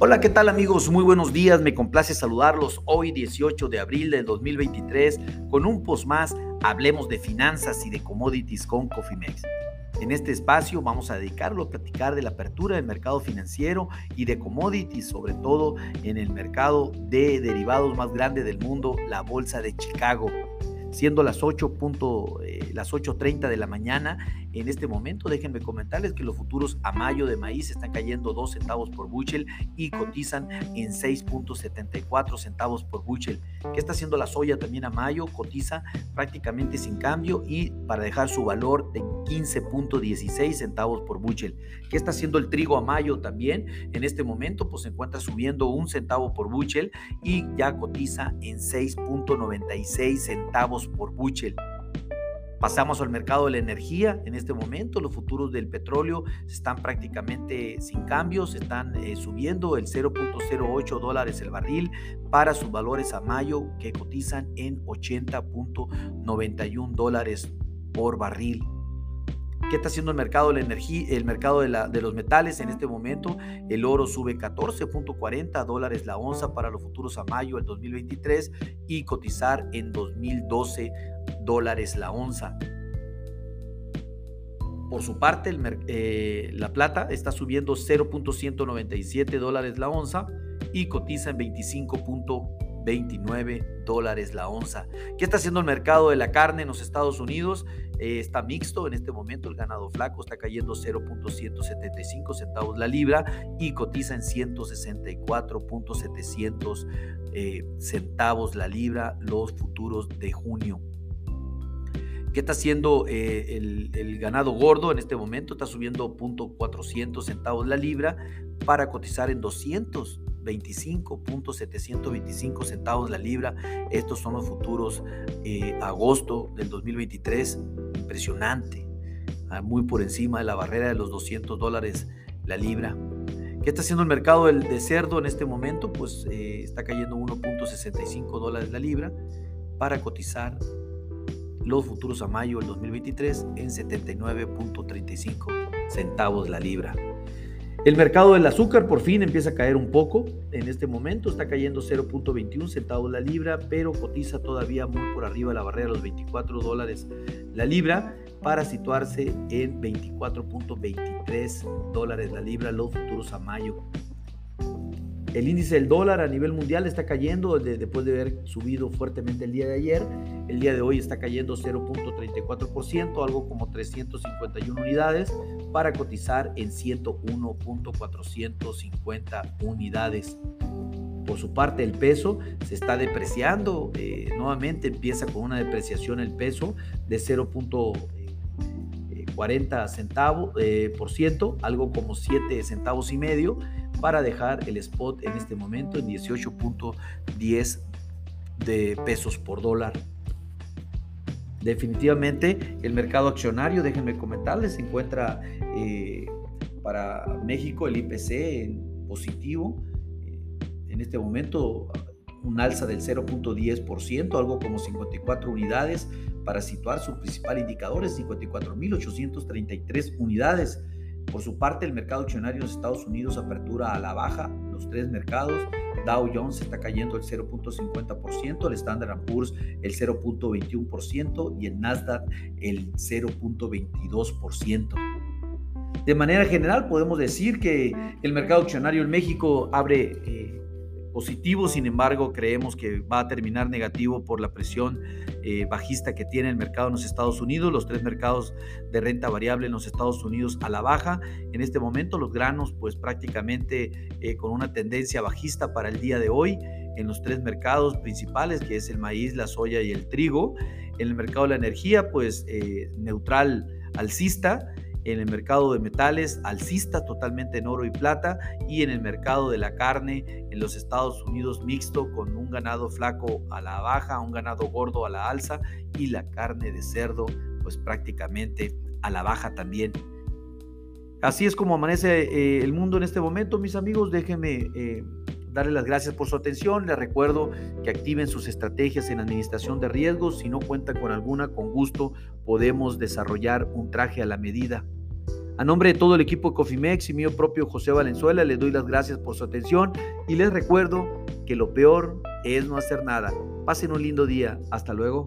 Hola, ¿qué tal amigos? Muy buenos días, me complace saludarlos hoy 18 de abril del 2023 con un post más, hablemos de finanzas y de commodities con Cofimex. En este espacio vamos a dedicarlo a platicar de la apertura del mercado financiero y de commodities, sobre todo en el mercado de derivados más grande del mundo, la Bolsa de Chicago siendo las 8. Eh, 8.30 de la mañana. En este momento, déjenme comentarles que los futuros a mayo de maíz están cayendo 2 centavos por bushel y cotizan en 6.74 centavos por bushel. ¿Qué está haciendo la soya también a mayo? Cotiza prácticamente sin cambio y para dejar su valor de 15.16 centavos por bushel. ¿Qué está haciendo el trigo a mayo también? En este momento, pues se encuentra subiendo un centavo por bushel y ya cotiza en 6.96 centavos por bushel. Pasamos al mercado de la energía. En este momento los futuros del petróleo están prácticamente sin cambios, están eh, subiendo el 0.08 dólares el barril para sus valores a mayo que cotizan en 80.91 dólares por barril. ¿Qué está haciendo el mercado de la energía, el mercado de, los metales en este momento? El oro sube 14.40 dólares la onza para los futuros a mayo del 2023 y cotizar en 2012 dólares la onza. Por su parte, eh, la plata está subiendo 0.197 dólares la onza y cotiza en 25.29 dólares la onza. ¿Qué está haciendo el mercado de la carne en los Estados Unidos? Eh, está mixto en este momento, el ganado flaco está cayendo 0.175 centavos la libra y cotiza en 164.700 eh, centavos la libra los futuros de junio. ¿Qué está haciendo eh, el, ganado gordo en este momento? Está subiendo 0.400 centavos la libra para cotizar en 225.725 centavos la libra. Estos son los futuros eh, agosto del 2023. Impresionante. Ah, muy por encima de la barrera de los 200 dólares la libra. ¿Qué está haciendo el mercado del, de cerdo en este momento? Pues eh, está cayendo 1.65 dólares la libra para cotizar los futuros a mayo del 2023 en 79.35 centavos la libra. El mercado del azúcar por fin empieza a caer un poco. En este momento está cayendo 0.21 centavos la libra, pero cotiza todavía muy por arriba de la barrera de los 24 dólares la libra para situarse en 24.23 dólares la libra los futuros a mayo el índice del dólar a nivel mundial está cayendo después de haber subido fuertemente el día de ayer. El día de hoy está cayendo 0.34%, algo como 351 unidades, para cotizar en 101.450 unidades. Por su parte, el peso se está depreciando. Eh, nuevamente empieza con una depreciación el peso de 0.40 centavos eh, por ciento, algo como 7 centavos y medio para dejar el spot en este momento en 18.10 de pesos por dólar. Definitivamente el mercado accionario, déjenme comentarles, se encuentra eh, para México el IPC en positivo. Eh, en este momento un alza del 0.10%, algo como 54 unidades para situar su principal indicador es 54.833 unidades. Por su parte, el mercado accionario en Estados Unidos apertura a la baja, los tres mercados. Dow Jones está cayendo el 0.50%, el Standard Poor's el 0.21% y el Nasdaq el 0.22%. De manera general, podemos decir que el mercado accionario en México abre eh, positivo, sin embargo creemos que va a terminar negativo por la presión eh, bajista que tiene el mercado en los Estados Unidos, los tres mercados de renta variable en los Estados Unidos a la baja. En este momento los granos pues prácticamente eh, con una tendencia bajista para el día de hoy en los tres mercados principales que es el maíz, la soya y el trigo. En el mercado de la energía pues eh, neutral alcista en el mercado de metales alcista totalmente en oro y plata y en el mercado de la carne en los Estados Unidos mixto con un ganado flaco a la baja, un ganado gordo a la alza y la carne de cerdo pues prácticamente a la baja también. Así es como amanece eh, el mundo en este momento, mis amigos. Déjenme eh, darles las gracias por su atención. Les recuerdo que activen sus estrategias en administración de riesgos. Si no cuentan con alguna, con gusto podemos desarrollar un traje a la medida A nombre de todo el equipo de Cofimex y mío propio José Valenzuela, les doy las gracias por su atención y les recuerdo que lo peor es no hacer nada. Pasen un lindo día. Hasta luego.